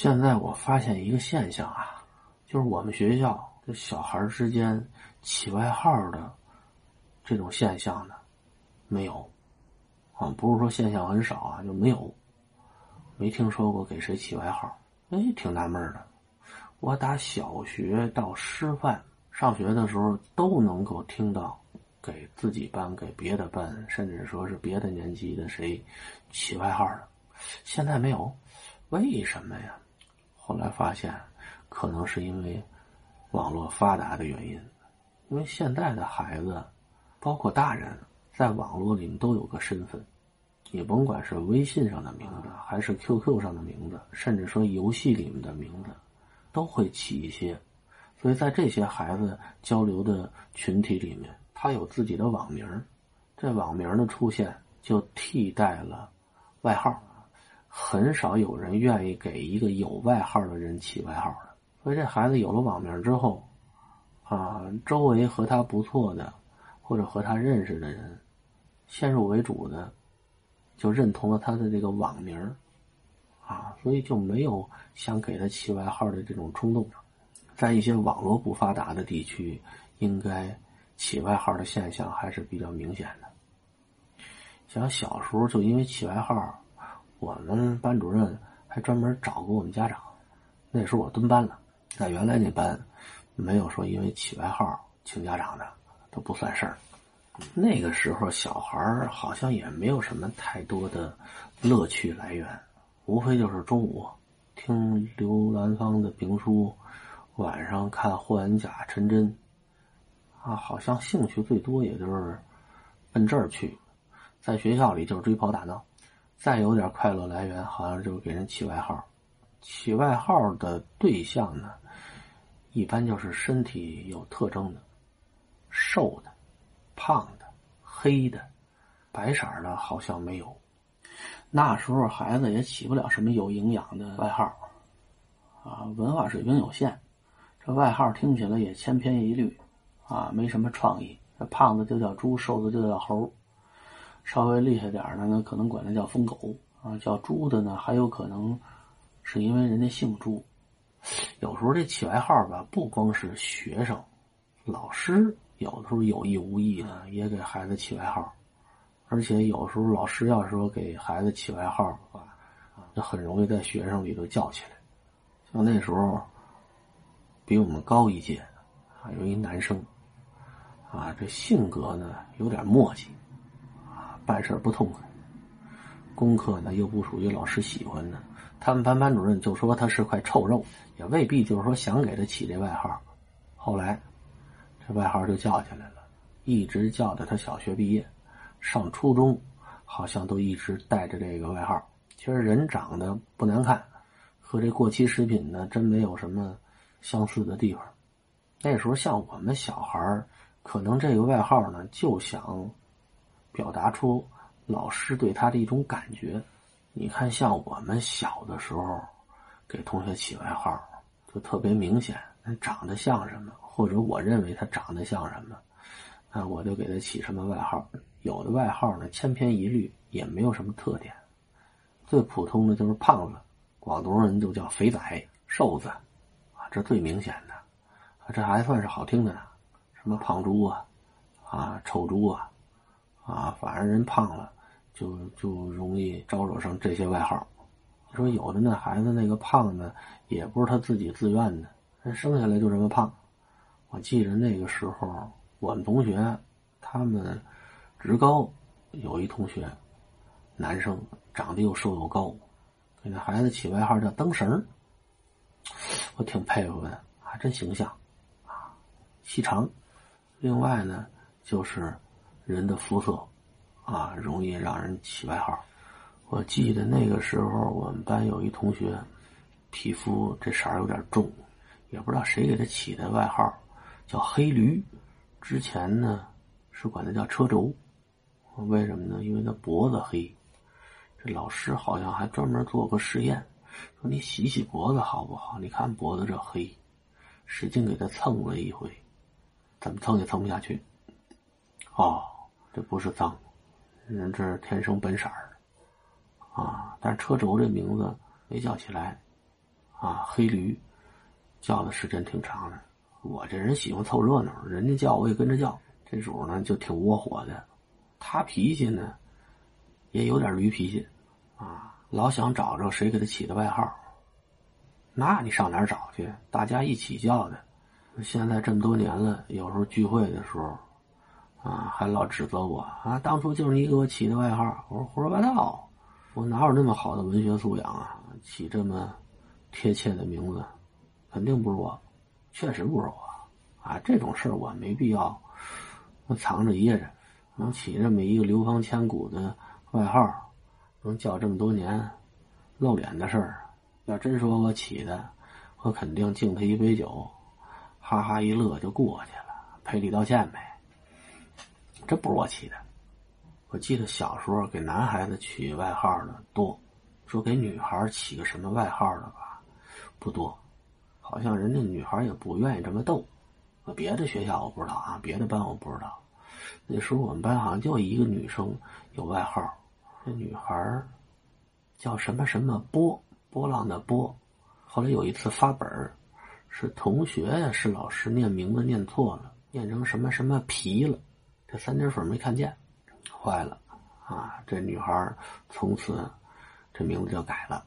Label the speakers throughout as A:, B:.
A: 现在我发现一个现象啊，就是我们学校这小孩之间起外号的这种现象呢，没有啊，不是说现象很少啊，就没有，没听说过给谁起外号。哎，挺纳闷的。我打小学到师范上学的时候，都能够听到给自己班、给别的班，甚至说是别的年级的谁起外号的。现在没有，为什么呀？后来发现，可能是因为网络发达的原因。因为现在的孩子，包括大人，在网络里面都有个身份，你甭管是微信上的名字，还是 QQ 上的名字，甚至说游戏里面的名字，都会起一些。所以在这些孩子交流的群体里面，他有自己的网名这网名的出现，就替代了外号。很少有人愿意给一个有外号的人起外号的，所以这孩子有了网名之后，啊，周围和他不错的，或者和他认识的人，先入为主的就认同了他的这个网名啊，所以就没有想给他起外号的这种冲动。在一些网络不发达的地区，应该起外号的现象还是比较明显的。像小时候就因为起外号。我们班主任还专门找过我们家长，那时候我蹲班了，在原来那班，没有说因为起外号请家长的，都不算事儿。那个时候小孩好像也没有什么太多的乐趣来源，无非就是中午听刘兰芳的评书，晚上看霍元甲、陈真，啊，好像兴趣最多也就是奔这儿去，在学校里就是追跑打闹。再有点快乐来源，好像就是给人起外号。起外号的对象呢，一般就是身体有特征的，瘦的、胖的、黑的、白色的，好像没有。那时候孩子也起不了什么有营养的外号，啊，文化水平有限，这外号听起来也千篇一律，啊，没什么创意。胖子就叫猪，瘦子就叫猴。稍微厉害点的呢，可能管他叫疯狗啊，叫猪的呢，还有可能是因为人家姓朱。有时候这起外号吧，不光是学生，老师有的时候有意无意的也给孩子起外号，而且有时候老师要是说给孩子起外号的话，就很容易在学生里头叫起来。像那时候比我们高一届啊，有一男生啊，这性格呢有点磨叽。办事不痛快，功课呢又不属于老师喜欢的，他们班班主任就说他是块臭肉，也未必就是说想给他起这外号。后来，这外号就叫起来了，一直叫到他小学毕业，上初中，好像都一直带着这个外号。其实人长得不难看，和这过期食品呢真没有什么相似的地方。那时候像我们小孩可能这个外号呢就想。表达出老师对他的一种感觉。你看，像我们小的时候，给同学起外号，就特别明显，长得像什么，或者我认为他长得像什么，啊，我就给他起什么外号。有的外号呢，千篇一律，也没有什么特点。最普通的就是胖子，广东人就叫肥仔、瘦子，啊，这最明显的，这还算是好听的呢，什么胖猪啊，啊，臭猪啊。啊，反正人胖了，就就容易招惹上这些外号。你说有的那孩子那个胖呢，也不是他自己自愿的，人生下来就这么胖。我记得那个时候，我们同学他们职高有一同学，男生长得又瘦又高，给那孩子起外号叫“灯绳”。我挺佩服的，还真形象啊，细长。另外呢，就是。人的肤色，啊，容易让人起外号。我记得那个时候，我们班有一同学，皮肤这色儿有点重，也不知道谁给他起的外号，叫黑驴。之前呢，是管他叫车轴。为什么呢？因为他脖子黑。这老师好像还专门做过实验，说你洗洗脖子好不好？你看脖子这黑，使劲给他蹭了一回，怎么蹭也蹭不下去。哦。这不是脏，人这是天生本色，啊！但是车轴这名字没叫起来，啊，黑驴，叫的时间挺长的。我这人喜欢凑热闹，人家叫我也跟着叫。这主呢就挺窝火的，他脾气呢也有点驴脾气啊，老想找着谁给他起的外号。那你上哪儿找去？大家一起叫的。现在这么多年了，有时候聚会的时候，啊，还老指责我啊，当初就是你给我起的外号。我说胡说八道，我哪有那么好的文学素养啊？起这么贴切的名字，肯定不是我，确实不是我啊。这种事儿我没必要，我藏着掖着，能起这么一个流芳千古的外号，能叫这么多年，露脸的事儿。要真说我起的，我肯定敬他一杯酒，哈哈一乐就过去了，赔礼道歉呗。这不是我起的，我记得小时候给男孩子取外号的多，说给女孩起个什么外号的吧，不多，好像人家女孩也不愿意这么逗。别的学校我不知道啊，别的班我不知道。那时候我们班好像就一个女生有外号，这女孩叫什么什么波。波浪的波，后来有一次发本儿，是同学，是老师念名字念错了，念成什么什么皮了，这三点水没看见，坏了啊！这女孩从此这名字就改了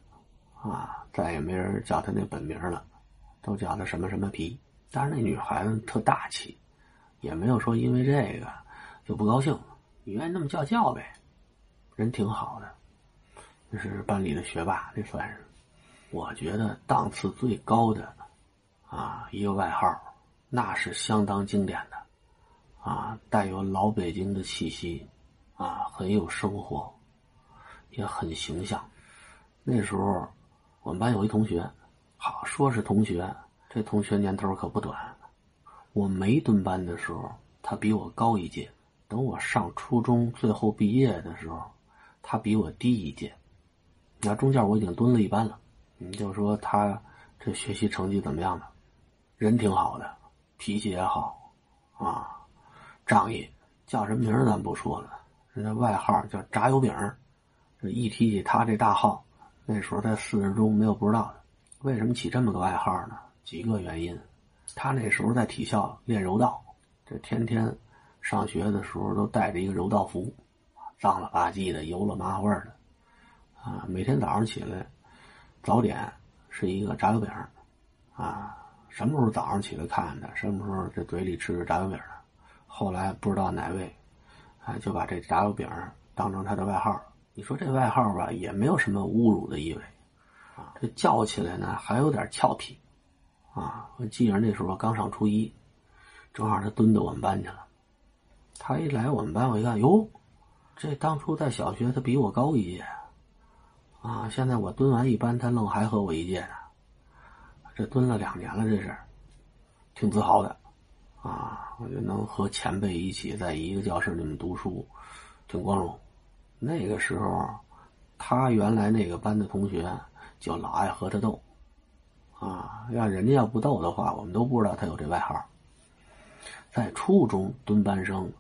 A: 啊，再也没人叫她那本名了，都叫她什么什么皮。但是那女孩子特大气，也没有说因为这个就不高兴，你愿意那么叫叫呗，人挺好的，这是班里的学霸，这算是。我觉得档次最高的，啊，一个外号，那是相当经典的，啊，带有老北京的气息，啊，很有生活，也很形象。那时候，我们班有一同学，好说是同学，这同学年头可不短。我没蹲班的时候，他比我高一届；等我上初中最后毕业的时候，他比我低一届。那中间我已经蹲了一班了。你就说他这学习成绩怎么样呢？人挺好的，脾气也好，啊，仗义。叫什么名咱不说了，人家外号叫炸油饼。这一提起他这大号，那时候在四十中没有不知道的。为什么起这么个外号呢？几个原因。他那时候在体校练柔道，这天天上学的时候都带着一个柔道服，脏了吧唧的，油了麻花的，啊，每天早上起来。早点是一个炸油饼，啊，什么时候早上起来看的，什么时候这嘴里吃着炸油饼的。后来不知道哪位，啊，就把这炸油饼当成他的外号。你说这外号吧，也没有什么侮辱的意味，啊，这叫起来呢还有点俏皮，啊，我记着那时候刚上初一，正好他蹲到我们班去了。他一来我们班，我一看，哟，这当初在小学他比我高一届。啊！现在我蹲完一班，他愣还和我一届呢，这蹲了两年了，这是挺自豪的啊！我觉得能和前辈一起在一个教室里面读书，挺光荣。那个时候，他原来那个班的同学就老爱和他斗啊，让人家要不斗的话，我们都不知道他有这外号。在初中蹲班生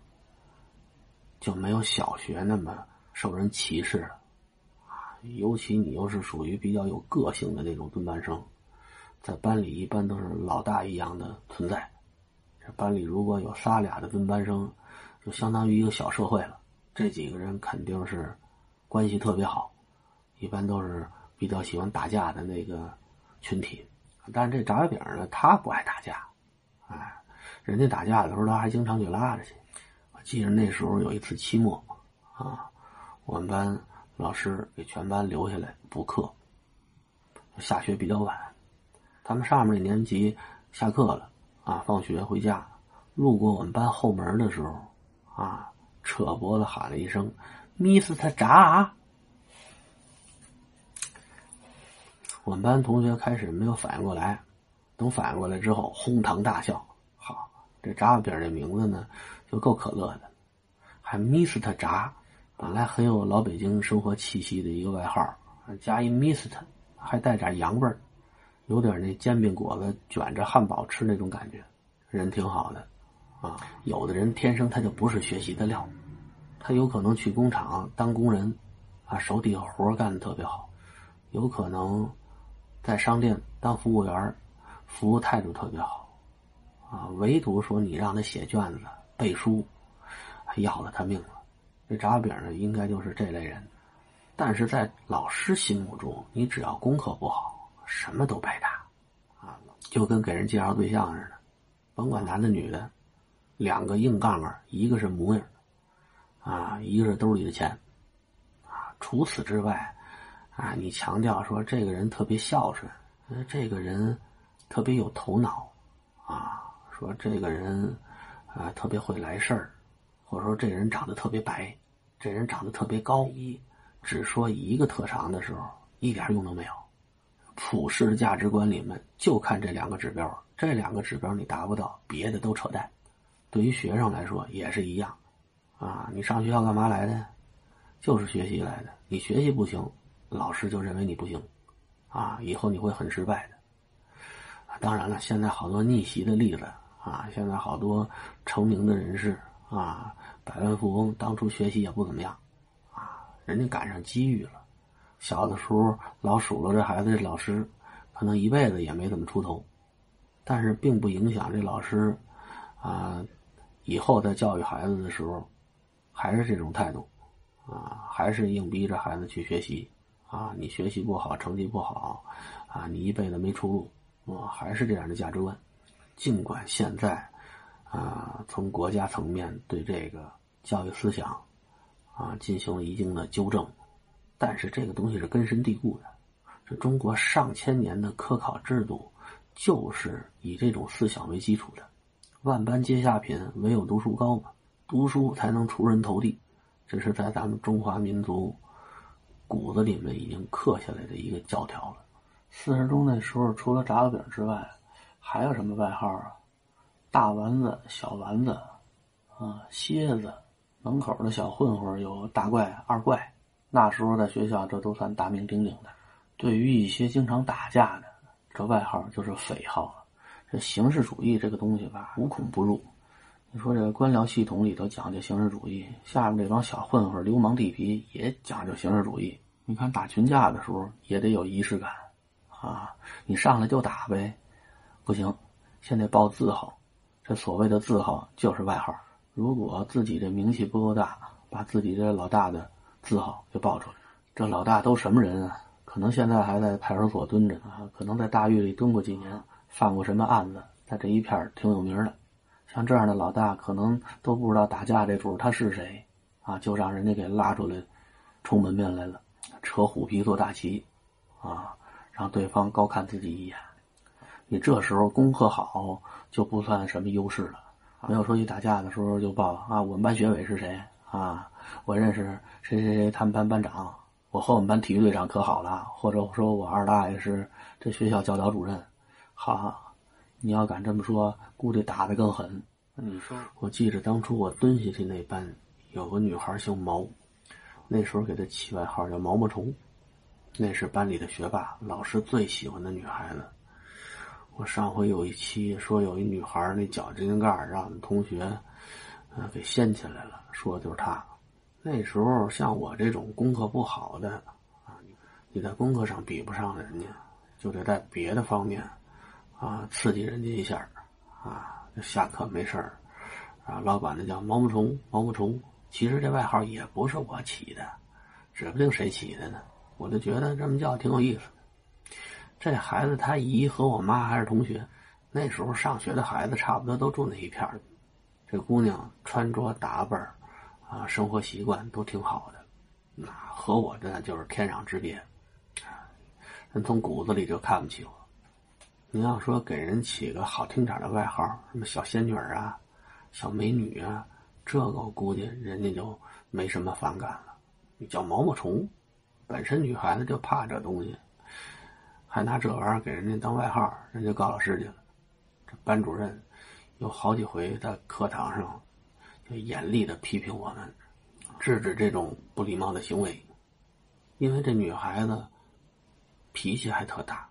A: 就没有小学那么受人歧视了。啊尤其你又是属于比较有个性的那种蹲班生，在班里一般都是老大一样的存在。这班里如果有仨俩的蹲班生，就相当于一个小社会了。这几个人肯定是关系特别好，一般都是比较喜欢打架的那个群体。但是这炸油饼呢，他不爱打架，哎，人家打架的时候他还经常去拉着去。我记得那时候有一次期末，啊，我们班。老师给全班留下来补课。下学比较晚，他们上面那年级下课了啊，放学回家，路过我们班后门的时候，啊，扯脖子喊了一声：“Mr. 炸！”我们班同学开始没有反应过来，等反应过来之后，哄堂大笑。好，这炸饼这名字呢，就够可乐的，还 Mr. 炸。本来很有老北京生活气息的一个外号，加一 Mist，还带点洋味儿，有点那煎饼果子卷着汉堡吃那种感觉，人挺好的，啊，有的人天生他就不是学习的料，他有可能去工厂当工人，啊，手底下活干的特别好，有可能在商店当服务员，服务态度特别好，啊，唯独说你让他写卷子、背书，要了他命了。这炸饼呢，应该就是这类人。但是在老师心目中，你只要功课不好，什么都白搭，啊，就跟给人介绍对象似的，甭管男的女的，两个硬杠杠，一个是模样，啊，一个是兜里的钱，啊，除此之外，啊，你强调说这个人特别孝顺，这个人特别有头脑，啊，说这个人啊特别会来事儿，或者说这人长得特别白，这人长得特别高一。只说一个特长的时候，一点用都没有。普世的价值观里面就看这两个指标，这两个指标你达不到，别的都扯淡。对于学生来说也是一样，啊，你上学校干嘛来的？就是学习来的。你学习不行，老师就认为你不行，啊，以后你会很失败的。当然了，现在好多逆袭的例子啊，现在好多成名的人士啊，百万富翁当初学习也不怎么样。啊人家赶上机遇了，小的时候老数落这孩子，这老师可能一辈子也没怎么出头，但是并不影响这老师啊以后在教育孩子的时候还是这种态度啊，还是硬逼着孩子去学习啊。你学习不好，成绩不好啊，你一辈子没出路啊，还是这样的价值观。尽管现在啊，从国家层面对这个教育思想。啊，进行了一定的纠正，但是这个东西是根深蒂固的。这中国上千年的科考制度就是以这种思想为基础的。万般皆下品，唯有读书高嘛。读书才能出人头地，这是在咱们中华民族骨子里面已经刻下来的一个教条了。四十中那时候，除了炸子饼之外，还有什么外号啊？大丸子、小丸子，啊，蝎子。门口的小混混有大怪、二怪，那时候在学校这都算大名鼎鼎的。对于一些经常打架的，这外号就是匪号。这形式主义这个东西吧，无孔不入。你说这官僚系统里头讲究形式主义，下面这帮小混混、流氓地痞也讲究形式主义。你看打群架的时候也得有仪式感啊！你上来就打呗，不行，先得报字号。这所谓的字号就是外号。如果自己这名气不够大，把自己这老大的字号给报出来，这老大都什么人啊？可能现在还在派出所蹲着呢，可能在大狱里蹲过几年，犯过什么案子，在这一片挺有名的。像这样的老大，可能都不知道打架这主他是谁啊，就让人家给拉出来，充门面来了，扯虎皮做大旗，啊，让对方高看自己一眼。你这时候功课好，就不算什么优势了。没有说一打架的时候就报啊，我们班学委是谁啊？我认识谁谁谁，他们班班长。我和我们班体育队长可好了，或者说我二大爷是这学校教导主任。哈，你要敢这么说，估计打得更狠。你说，我记着当初我蹲下去那班有个女孩姓毛，那时候给她起外号叫毛毛虫，那是班里的学霸，老师最喜欢的女孩子。我上回有一期说有一女孩那脚指甲盖让我们同学，呃，给掀起来了，说的就是她。那时候像我这种功课不好的啊，你在功课上比不上人家，就得在别的方面啊刺激人家一下啊。下课没事儿啊，老管那叫毛毛虫，毛毛虫。其实这外号也不是我起的，指不定谁起的呢。我就觉得这么叫挺有意思。这孩子他姨和我妈还是同学，那时候上学的孩子差不多都住那一片这姑娘穿着打扮啊，生活习惯都挺好的，那和我这就是天壤之别。啊人从骨子里就看不起我。你要说给人起个好听点的外号，什么小仙女啊、小美女啊，这个我估计人家就没什么反感了。你叫毛毛虫，本身女孩子就怕这东西。还拿这玩意儿给人家当外号，人家告老师去了。这班主任有好几回在课堂上严厉的批评我们，制止这种不礼貌的行为。因为这女孩子脾气还特大，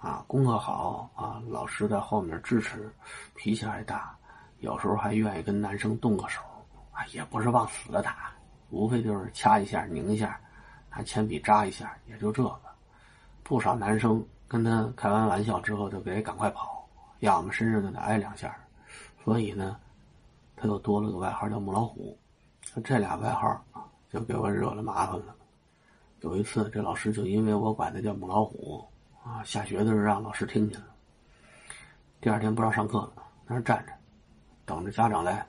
A: 啊，功课好啊，老师在后面支持，脾气还大，有时候还愿意跟男生动个手，啊，也不是往死了打，无非就是掐一下、拧一下，拿铅笔扎一下，也就这个。不少男生跟他开完玩笑之后就给赶快跑，要么身上就得挨两下，所以呢，他又多了个外号叫母老虎。这俩外号就给我惹了麻烦了。有一次，这老师就因为我管他叫母老虎啊，下学的时候让老师听见了。第二天不让上课了，在那站着，等着家长来，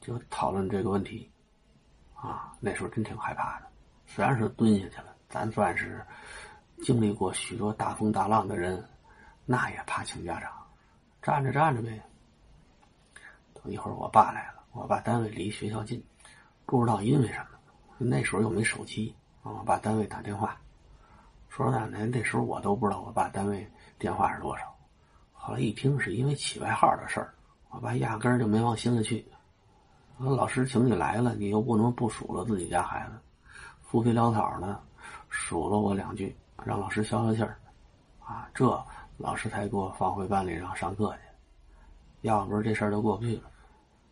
A: 就讨论这个问题。啊，那时候真挺害怕的。虽然是蹲下去了，咱算是经历过许多大风大浪的人，那也怕请家长。站着站着呗。一会儿我爸来了，我爸单位离学校近，不知道因为什么，那时候又没手机。我爸单位打电话，说实在，那那时候我都不知道我爸单位电话是多少。后来一听是因为起外号的事儿，我爸压根儿就没往心里去。说老师请你来了，你又不能不数落自己家孩子，浮皮潦草的数落我两句，让老师消消气儿。啊，这老师才给我放回班里让上课去。要不是这事儿就过不去了。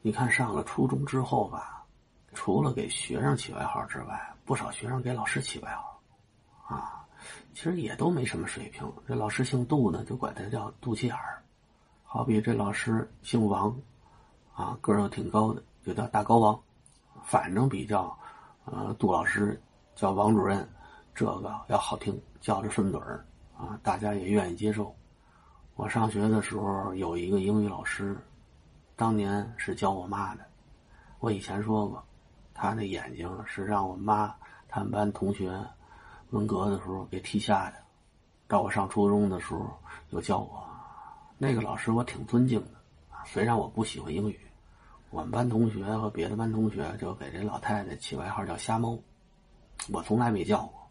A: 你看上了初中之后吧，除了给学生起外号之外，不少学生给老师起外号，啊，其实也都没什么水平。这老师姓杜呢，就管他叫肚脐眼儿。好比这老师姓王，啊，个儿又挺高的，就叫大高王。反正比较，呃，杜老师叫王主任，这个要好听，叫着顺嘴儿，啊，大家也愿意接受。我上学的时候有一个英语老师，当年是教我妈的。我以前说过。他那眼睛是让我妈他们班同学文革的时候给踢瞎的。到我上初中的时候，又教我那个老师，我挺尊敬的。虽然我不喜欢英语，我们班同学和别的班同学就给这老太太起外号叫“瞎猫”，我从来没叫过。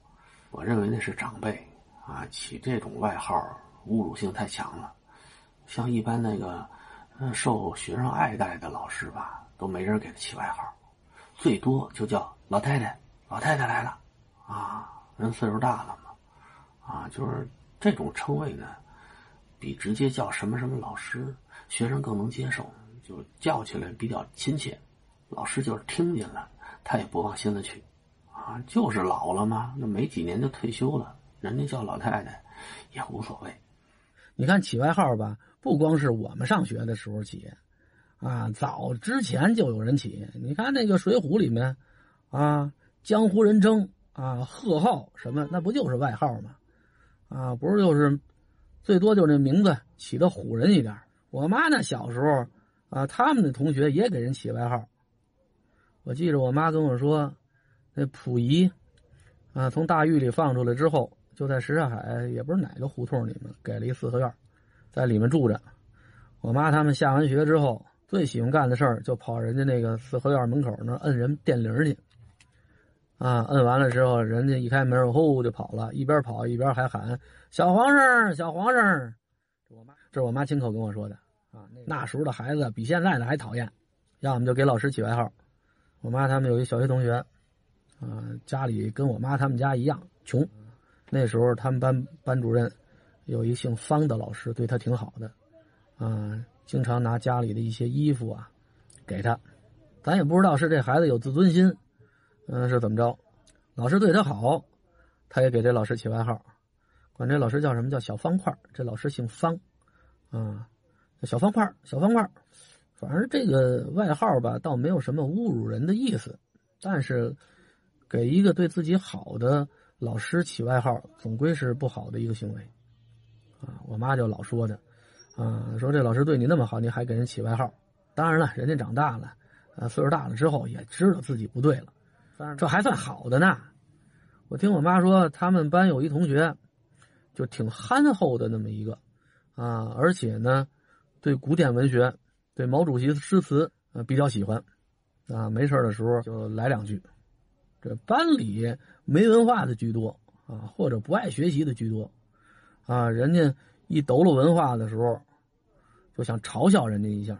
A: 我认为那是长辈啊，起这种外号侮辱性太强了。像一般那个受学生爱戴的老师吧，都没人给他起外号。最多就叫老太太，老太太来了，啊，人岁数大了嘛，啊，就是这种称谓呢，比直接叫什么什么老师，学生更能接受，就叫起来比较亲切。老师就是听见了，他也不往心里去，啊，就是老了嘛，那没几年就退休了，人家叫老太太也无所谓。
B: 你看起外号吧，不光是我们上学的时候起。啊，早之前就有人起。你看那个《水浒》里面，啊，江湖人称啊，贺号什么，那不就是外号吗？啊，不是就是，最多就这名字起的唬人一点。我妈那小时候啊，他们的同学也给人起外号。我记着我妈跟我说，那溥仪啊，从大狱里放出来之后，就在什刹海也不是哪个胡同里面给了一四合院，在里面住着。我妈他们下完学之后。最喜欢干的事儿就跑人家那个四合院门口那摁人电铃去，啊，摁完了之后，人家一开门，呼就跑了，一边跑一边还喊“小皇上，小皇上”。我妈这是我妈亲口跟我说的啊。那时候的孩子比现在的还讨厌，要么就给老师起外号。我妈他们有一小学同学，啊，家里跟我妈他们家一样穷，那时候他们班班主任有一姓方的老师，对他挺好的，啊。经常拿家里的一些衣服啊，给他，咱也不知道是这孩子有自尊心，嗯，是怎么着？老师对他好，他也给这老师起外号，管这老师叫什么叫小方块这老师姓方，啊，小方块小方块反正这个外号吧，倒没有什么侮辱人的意思，但是给一个对自己好的老师起外号，总归是不好的一个行为，啊，我妈就老说的。啊，说这老师对你那么好，你还给人起外号？当然了，人家长大了，啊，岁数大了之后也知道自己不对了。这还算好的呢。我听我妈说，他们班有一同学，就挺憨厚的那么一个，啊，而且呢，对古典文学，对毛主席诗词，呃，比较喜欢，啊，没事的时候就来两句。这班里没文化的居多，啊，或者不爱学习的居多，啊，人家一抖搂文化的时候。就想嘲笑人家一下，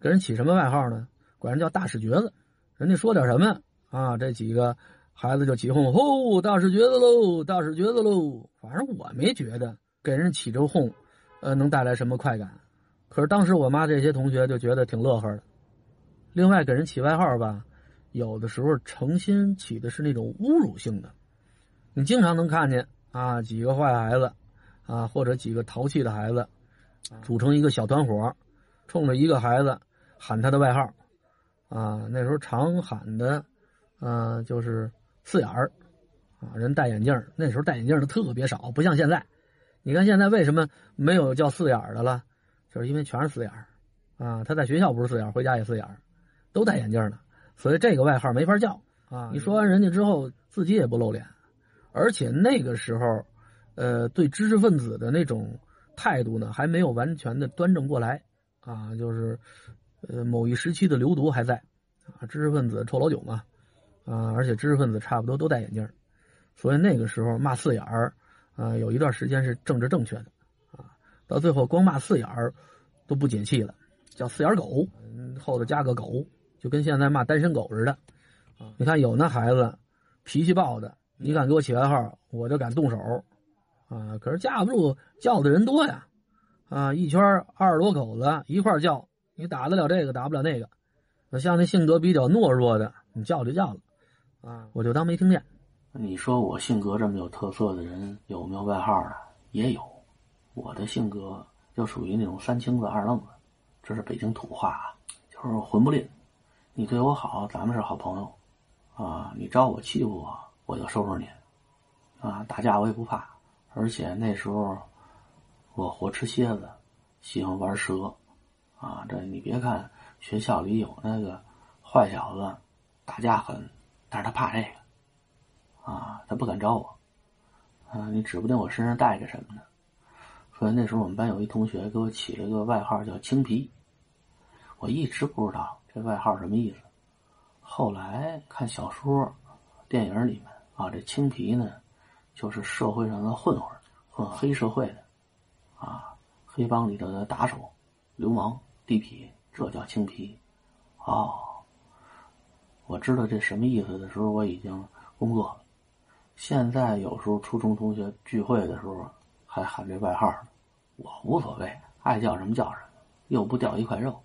B: 给人起什么外号呢？管人叫大屎橛子。人家说点什么啊？这几个孩子就起哄：“吼，大屎橛子喽，大屎橛子喽！”反正我没觉得给人起这哄，呃，能带来什么快感。可是当时我妈这些同学就觉得挺乐呵的。另外，给人起外号吧，有的时候诚心起的是那种侮辱性的。你经常能看见啊，几个坏孩子啊，或者几个淘气的孩子，组成一个小团伙，冲着一个孩子喊他的外号，啊，那时候常喊的，嗯，就是四眼儿，啊，人戴眼镜那时候戴眼镜的特别少，不像现在。你看现在为什么没有叫四眼的了？就是因为全是四眼啊，他在学校不是四眼，回家也四眼都戴眼镜呢，所以这个外号没法叫啊。你说完人家之后，自己也不露脸，而且那个时候，呃，对知识分子的那种态度呢，还没有完全的端正过来啊，就是，呃，某一时期的流毒还在啊，知识分子臭老九嘛，啊，而且知识分子差不多都戴眼镜，所以那个时候骂四眼儿，啊，有一段时间是政治正确的啊，到最后光骂四眼儿都不解气了。叫四眼狗，后头加个狗，就跟现在骂单身狗似的。你看有那孩子脾气暴的，你敢给我起外号，我就敢动手。啊，可是架不住叫的人多呀。啊，一圈二十多口子一块叫，你打得了这个，打不了那个。像那性格比较懦弱的，你叫就叫了。啊，我就当没听见。
A: 你说我性格这么有特色的人有没有外号啊？也有。我的性格就属于那种三清子二愣子。这是北京土话啊，就是混不吝。你对我好，咱们是好朋友，啊，你招我欺负我，我就收拾你，啊，打架我也不怕。而且那时候我活吃蝎子，喜欢玩蛇，啊，这你别看学校里有那个坏小子，打架狠，但是他怕这个，啊，他不敢招我，啊，你指不定我身上带着什么呢。所以那时候我们班有一同学给我起了个外号叫青皮。我一直不知道这外号什么意思，后来看小说、电影里面啊，这青皮呢，就是社会上的混混，混黑社会的，啊，黑帮里头的打手、流氓、地痞，这叫青皮。哦，我知道这什么意思的时候，我已经工作了。现在有时候初中同学聚会的时候还喊这外号，我无所谓，爱叫什么叫什么，又不掉一块肉。